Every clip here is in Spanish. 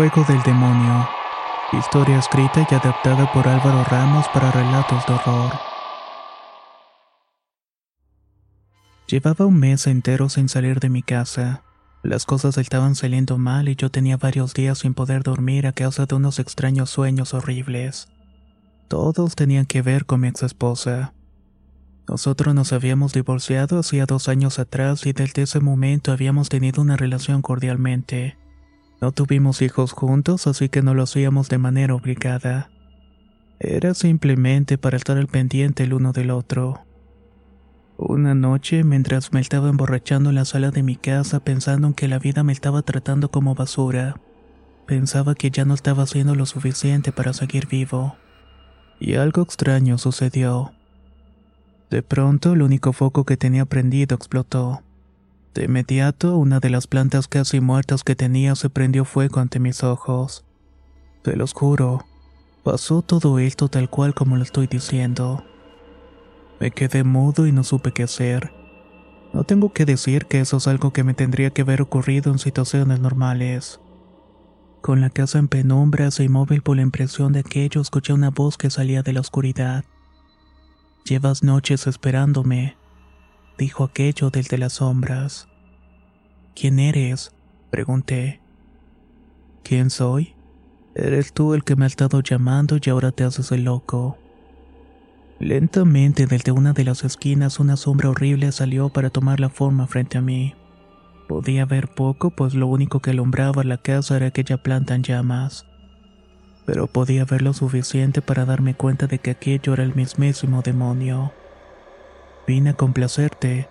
juego del demonio. Historia escrita y adaptada por Álvaro Ramos para relatos de horror. Llevaba un mes entero sin salir de mi casa. Las cosas estaban saliendo mal y yo tenía varios días sin poder dormir a causa de unos extraños sueños horribles. Todos tenían que ver con mi ex esposa. Nosotros nos habíamos divorciado hacía dos años atrás y desde ese momento habíamos tenido una relación cordialmente. No tuvimos hijos juntos, así que no lo hacíamos de manera obligada. Era simplemente para estar al pendiente el uno del otro. Una noche, mientras me estaba emborrachando en la sala de mi casa pensando en que la vida me estaba tratando como basura, pensaba que ya no estaba haciendo lo suficiente para seguir vivo. Y algo extraño sucedió. De pronto, el único foco que tenía prendido explotó. De inmediato, una de las plantas casi muertas que tenía se prendió fuego ante mis ojos. Te los juro, pasó todo esto tal cual como lo estoy diciendo. Me quedé mudo y no supe qué hacer. No tengo que decir que eso es algo que me tendría que haber ocurrido en situaciones normales. Con la casa en penumbras e inmóvil por la impresión de aquello, escuché una voz que salía de la oscuridad. Llevas noches esperándome, dijo aquello del de las sombras. ¿Quién eres? pregunté. ¿Quién soy? Eres tú el que me ha estado llamando y ahora te haces el loco. Lentamente desde una de las esquinas una sombra horrible salió para tomar la forma frente a mí. Podía ver poco, pues lo único que alumbraba la casa era aquella planta en llamas. Pero podía ver lo suficiente para darme cuenta de que aquello era el mismísimo demonio. Vine a complacerte,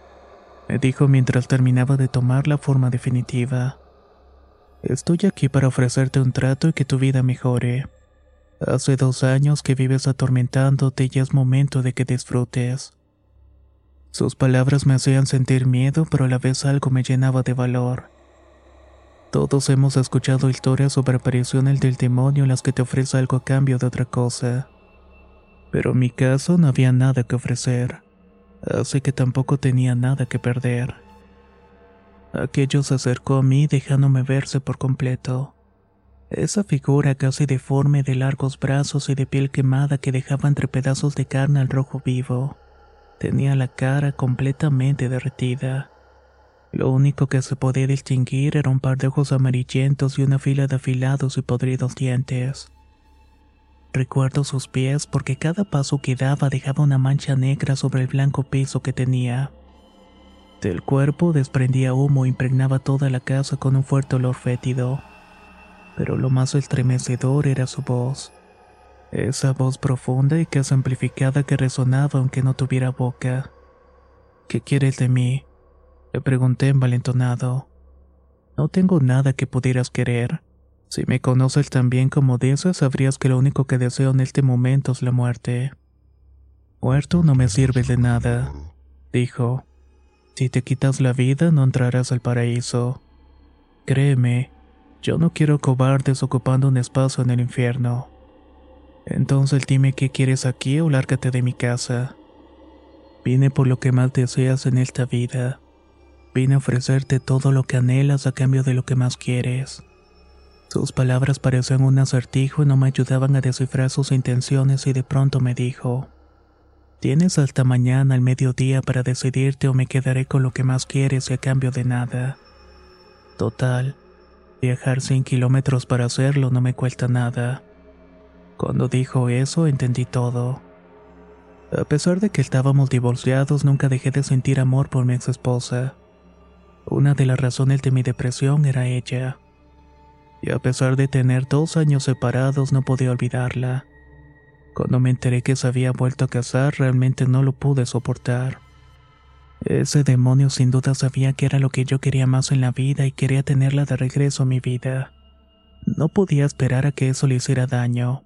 me dijo mientras terminaba de tomar la forma definitiva. Estoy aquí para ofrecerte un trato y que tu vida mejore. Hace dos años que vives atormentándote y es momento de que disfrutes. Sus palabras me hacían sentir miedo, pero a la vez algo me llenaba de valor. Todos hemos escuchado historias sobre apariciones del demonio en las que te ofrece algo a cambio de otra cosa. Pero en mi caso no había nada que ofrecer, así que tampoco tenía nada que perder. Aquello se acercó a mí dejándome verse por completo. Esa figura casi deforme de largos brazos y de piel quemada que dejaba entre pedazos de carne al rojo vivo. Tenía la cara completamente derretida. Lo único que se podía distinguir era un par de ojos amarillentos y una fila de afilados y podridos dientes. Recuerdo sus pies porque cada paso que daba dejaba una mancha negra sobre el blanco piso que tenía. Del cuerpo desprendía humo e impregnaba toda la casa con un fuerte olor fétido pero lo más estremecedor era su voz. Esa voz profunda y casi amplificada que resonaba aunque no tuviera boca. ¿Qué quieres de mí? Le pregunté envalentonado. No tengo nada que pudieras querer. Si me conoces tan bien como dices, sabrías que lo único que deseo en este momento es la muerte. Muerto no me sirve de nada, dijo. Si te quitas la vida, no entrarás al paraíso. Créeme, yo no quiero cobardes ocupando un espacio en el infierno. Entonces dime qué quieres aquí o lárgate de mi casa. Vine por lo que más deseas en esta vida. Vine a ofrecerte todo lo que anhelas a cambio de lo que más quieres. Sus palabras parecían un acertijo y no me ayudaban a descifrar sus intenciones y de pronto me dijo, Tienes hasta mañana al mediodía para decidirte o me quedaré con lo que más quieres y a cambio de nada. Total, viajar 100 kilómetros para hacerlo no me cuesta nada. Cuando dijo eso entendí todo. A pesar de que estábamos divorciados, nunca dejé de sentir amor por mi ex esposa. Una de las razones de mi depresión era ella. Y a pesar de tener dos años separados, no podía olvidarla. Cuando me enteré que se había vuelto a casar, realmente no lo pude soportar. Ese demonio sin duda sabía que era lo que yo quería más en la vida y quería tenerla de regreso a mi vida. No podía esperar a que eso le hiciera daño.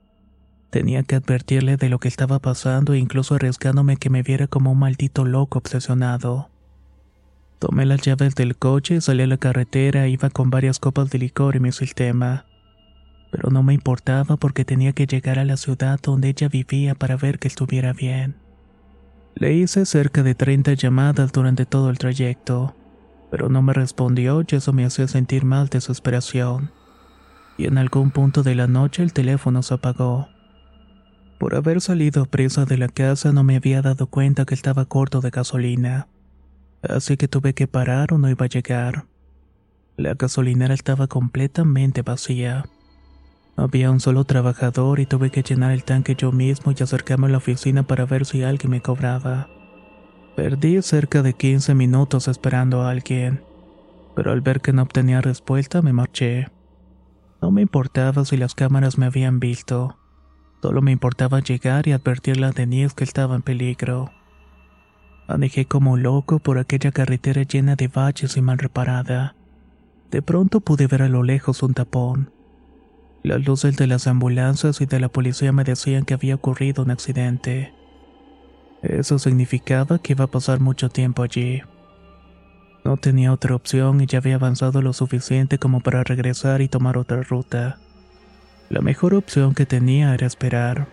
Tenía que advertirle de lo que estaba pasando e incluso arriesgándome que me viera como un maldito loco obsesionado. Tomé las llaves del coche, salí a la carretera iba con varias copas de licor en mi sistema. Pero no me importaba porque tenía que llegar a la ciudad donde ella vivía para ver que estuviera bien. Le hice cerca de 30 llamadas durante todo el trayecto, pero no me respondió y eso me hacía sentir mal desesperación. Y en algún punto de la noche el teléfono se apagó. Por haber salido presa de la casa no me había dado cuenta que estaba corto de gasolina. Así que tuve que parar o no iba a llegar. La gasolinera estaba completamente vacía. Había un solo trabajador y tuve que llenar el tanque yo mismo y acercarme a la oficina para ver si alguien me cobraba. Perdí cerca de 15 minutos esperando a alguien, pero al ver que no obtenía respuesta me marché. No me importaba si las cámaras me habían visto. Solo me importaba llegar y advertirle a Denise que estaba en peligro. Manejé como loco por aquella carretera llena de baches y mal reparada. De pronto pude ver a lo lejos un tapón. Las luces de las ambulancias y de la policía me decían que había ocurrido un accidente. Eso significaba que iba a pasar mucho tiempo allí. No tenía otra opción y ya había avanzado lo suficiente como para regresar y tomar otra ruta. La mejor opción que tenía era esperar.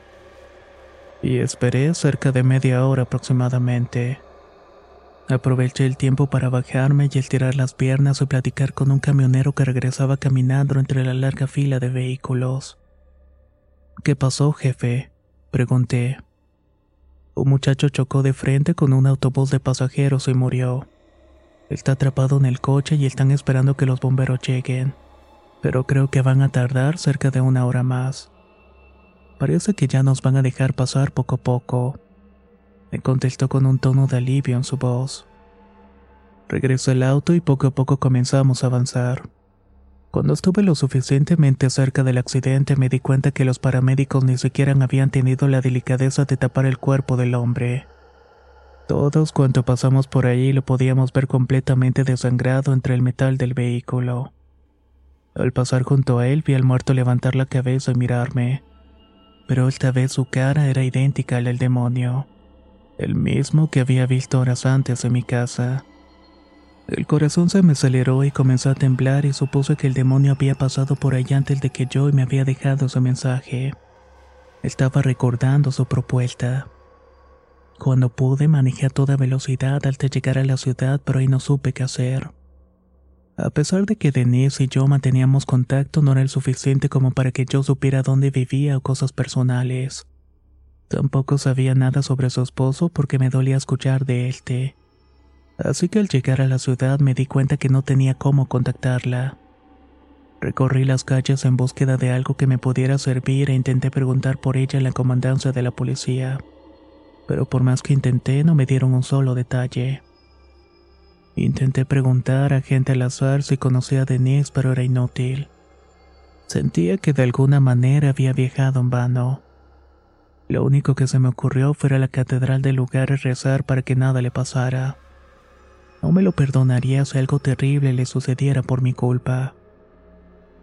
Y esperé cerca de media hora aproximadamente. Aproveché el tiempo para bajarme y estirar las piernas y platicar con un camionero que regresaba caminando entre la larga fila de vehículos. ¿Qué pasó, jefe? pregunté. Un muchacho chocó de frente con un autobús de pasajeros y murió. Está atrapado en el coche y están esperando que los bomberos lleguen pero creo que van a tardar cerca de una hora más. Parece que ya nos van a dejar pasar poco a poco. Me contestó con un tono de alivio en su voz. Regresó el auto y poco a poco comenzamos a avanzar. Cuando estuve lo suficientemente cerca del accidente me di cuenta que los paramédicos ni siquiera habían tenido la delicadeza de tapar el cuerpo del hombre. Todos cuanto pasamos por allí lo podíamos ver completamente desangrado entre el metal del vehículo. Al pasar junto a él vi al muerto levantar la cabeza y mirarme, pero esta vez su cara era idéntica al del demonio, el mismo que había visto horas antes en mi casa. El corazón se me aceleró y comenzó a temblar y supuse que el demonio había pasado por allá antes de que yo y me había dejado su mensaje. Estaba recordando su propuesta. Cuando pude manejé a toda velocidad hasta llegar a la ciudad, pero ahí no supe qué hacer. A pesar de que Denise y yo manteníamos contacto, no era el suficiente como para que yo supiera dónde vivía o cosas personales. Tampoco sabía nada sobre su esposo porque me dolía escuchar de él. Así que al llegar a la ciudad me di cuenta que no tenía cómo contactarla. Recorrí las calles en búsqueda de algo que me pudiera servir e intenté preguntar por ella en la comandancia de la policía. Pero por más que intenté no me dieron un solo detalle. Intenté preguntar a gente al azar si conocía a Denise, pero era inútil. Sentía que de alguna manera había viajado en vano. Lo único que se me ocurrió fue a la catedral del lugar y rezar para que nada le pasara. No me lo perdonaría si algo terrible le sucediera por mi culpa.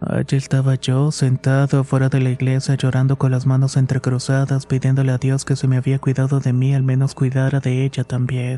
Allí estaba yo, sentado afuera de la iglesia llorando con las manos entrecruzadas, pidiéndole a Dios que se me había cuidado de mí, al menos cuidara de ella también.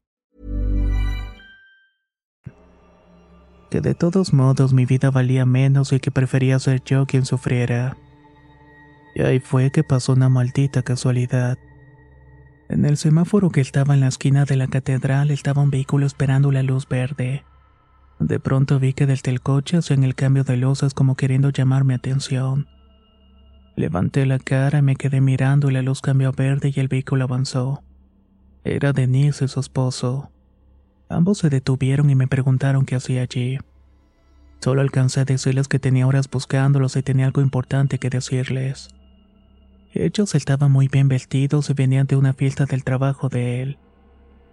Que de todos modos mi vida valía menos y que prefería ser yo quien sufriera. Y ahí fue que pasó una maldita casualidad. En el semáforo que estaba en la esquina de la catedral estaba un vehículo esperando la luz verde. De pronto vi que desde el coche hacían el cambio de luces como queriendo llamar mi atención. Levanté la cara y me quedé mirando y la luz cambió a verde y el vehículo avanzó. Era Denise y su esposo. Ambos se detuvieron y me preguntaron qué hacía allí. Solo alcancé a decirles que tenía horas buscándolos y tenía algo importante que decirles. Ellos estaban muy bien vestidos y venían de una fiesta del trabajo de él.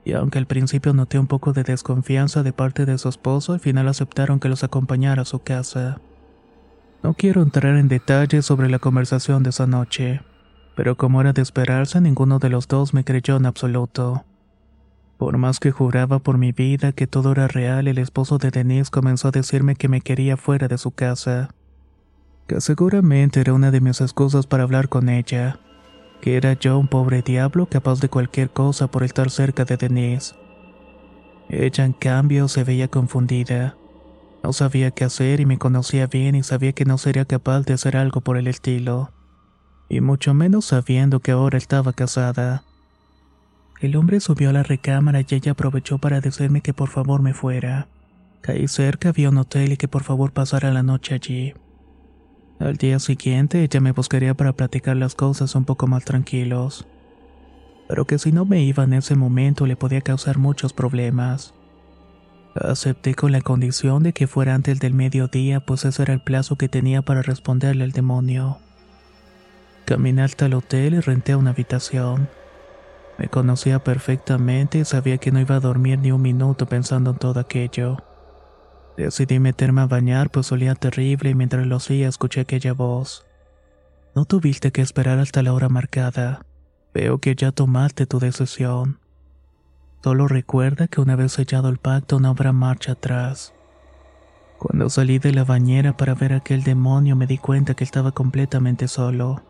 Y aunque al principio noté un poco de desconfianza de parte de su esposo, al final aceptaron que los acompañara a su casa. No quiero entrar en detalles sobre la conversación de esa noche, pero como era de esperarse, ninguno de los dos me creyó en absoluto. Por más que juraba por mi vida que todo era real, el esposo de Denise comenzó a decirme que me quería fuera de su casa, que seguramente era una de mis excusas para hablar con ella, que era yo un pobre diablo capaz de cualquier cosa por estar cerca de Denise. Ella, en cambio, se veía confundida. No sabía qué hacer y me conocía bien y sabía que no sería capaz de hacer algo por el estilo. Y mucho menos sabiendo que ahora estaba casada. El hombre subió a la recámara y ella aprovechó para decirme que por favor me fuera. Ahí cerca había un hotel y que por favor pasara la noche allí. Al día siguiente ella me buscaría para platicar las cosas un poco más tranquilos. Pero que si no me iba en ese momento le podía causar muchos problemas. Acepté con la condición de que fuera antes del mediodía, pues ese era el plazo que tenía para responderle al demonio. Caminé hasta el hotel y renté una habitación. Me conocía perfectamente y sabía que no iba a dormir ni un minuto pensando en todo aquello. Decidí meterme a bañar, pues olía terrible y mientras lo hacía escuché aquella voz. No tuviste que esperar hasta la hora marcada. Veo que ya tomaste tu decisión. Solo recuerda que una vez sellado el pacto no habrá marcha atrás. Cuando salí de la bañera para ver a aquel demonio me di cuenta que estaba completamente solo.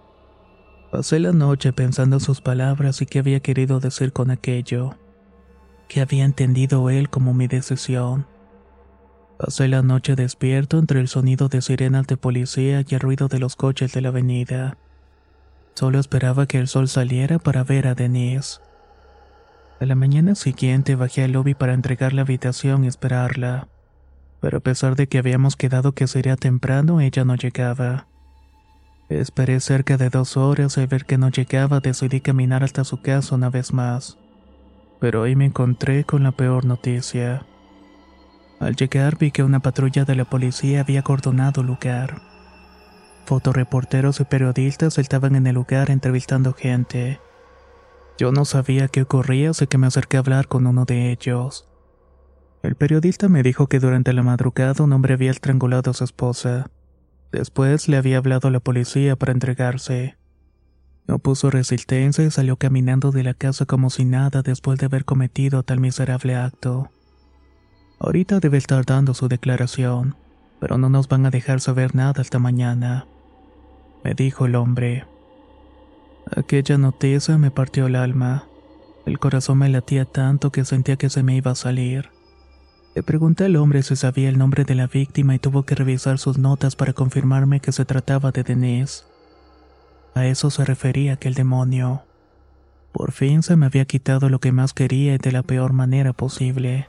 Pasé la noche pensando en sus palabras y qué había querido decir con aquello. ¿Qué había entendido él como mi decisión? Pasé la noche despierto entre el sonido de sirenas de policía y el ruido de los coches de la avenida. Solo esperaba que el sol saliera para ver a Denise. A la mañana siguiente bajé al lobby para entregar la habitación y esperarla. Pero a pesar de que habíamos quedado que sería temprano, ella no llegaba. Esperé cerca de dos horas al ver que no llegaba decidí caminar hasta su casa una vez más. Pero ahí me encontré con la peor noticia. Al llegar vi que una patrulla de la policía había acordonado el lugar. Fotoreporteros y periodistas estaban en el lugar entrevistando gente. Yo no sabía qué ocurría, así que me acerqué a hablar con uno de ellos. El periodista me dijo que durante la madrugada un hombre había estrangulado a su esposa. Después le había hablado a la policía para entregarse. No puso resistencia y salió caminando de la casa como si nada después de haber cometido tal miserable acto. Ahorita debe estar dando su declaración, pero no nos van a dejar saber nada hasta mañana, me dijo el hombre. Aquella noticia me partió el alma. El corazón me latía tanto que sentía que se me iba a salir. Le pregunté al hombre si sabía el nombre de la víctima y tuvo que revisar sus notas para confirmarme que se trataba de Denise. A eso se refería aquel demonio. Por fin se me había quitado lo que más quería y de la peor manera posible.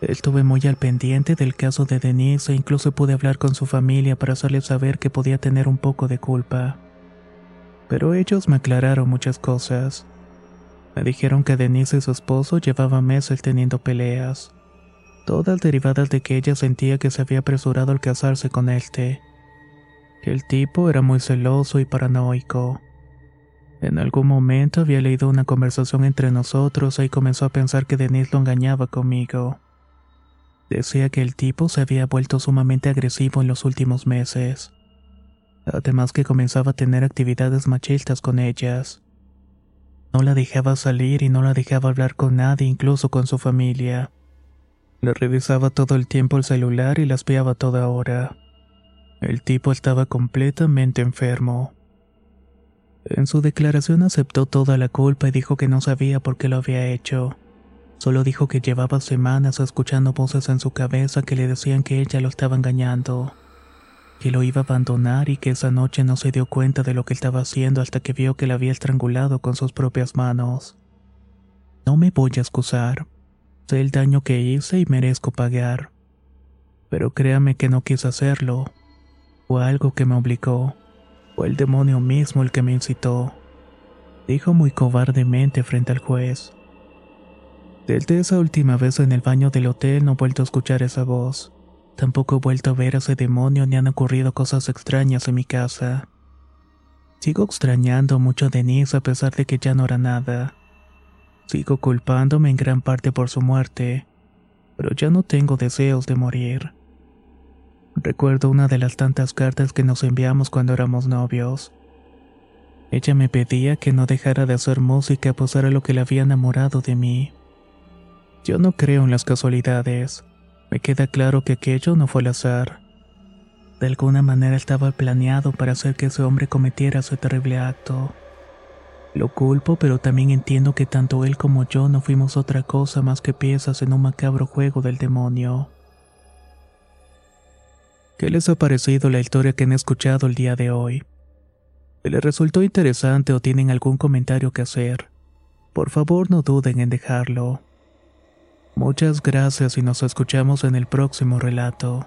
Estuve muy al pendiente del caso de Denise e incluso pude hablar con su familia para hacerles saber que podía tener un poco de culpa. Pero ellos me aclararon muchas cosas. Me dijeron que Denise y su esposo llevaban meses teniendo peleas, todas derivadas de que ella sentía que se había apresurado al casarse con. Que el tipo era muy celoso y paranoico. En algún momento había leído una conversación entre nosotros y comenzó a pensar que Denise lo engañaba conmigo. Decía que el tipo se había vuelto sumamente agresivo en los últimos meses. Además que comenzaba a tener actividades machistas con ellas. No la dejaba salir y no la dejaba hablar con nadie, incluso con su familia. Le revisaba todo el tiempo el celular y la espiaba toda hora. El tipo estaba completamente enfermo. En su declaración aceptó toda la culpa y dijo que no sabía por qué lo había hecho. Solo dijo que llevaba semanas escuchando voces en su cabeza que le decían que ella lo estaba engañando que lo iba a abandonar y que esa noche no se dio cuenta de lo que estaba haciendo hasta que vio que la había estrangulado con sus propias manos. No me voy a excusar. Sé el daño que hice y merezco pagar. Pero créame que no quise hacerlo. Fue algo que me obligó. Fue el demonio mismo el que me incitó. Dijo muy cobardemente frente al juez. Desde esa última vez en el baño del hotel no he vuelto a escuchar esa voz. Tampoco he vuelto a ver a ese demonio ni han ocurrido cosas extrañas en mi casa. Sigo extrañando mucho a Denise a pesar de que ya no era nada. Sigo culpándome en gran parte por su muerte, pero ya no tengo deseos de morir. Recuerdo una de las tantas cartas que nos enviamos cuando éramos novios. Ella me pedía que no dejara de hacer música pues era lo que le había enamorado de mí. Yo no creo en las casualidades. Me queda claro que aquello no fue al azar. De alguna manera estaba planeado para hacer que ese hombre cometiera ese terrible acto. Lo culpo, pero también entiendo que tanto él como yo no fuimos otra cosa más que piezas en un macabro juego del demonio. ¿Qué les ha parecido la historia que han escuchado el día de hoy? Les resultó interesante o tienen algún comentario que hacer, por favor no duden en dejarlo. Muchas gracias y nos escuchamos en el próximo relato.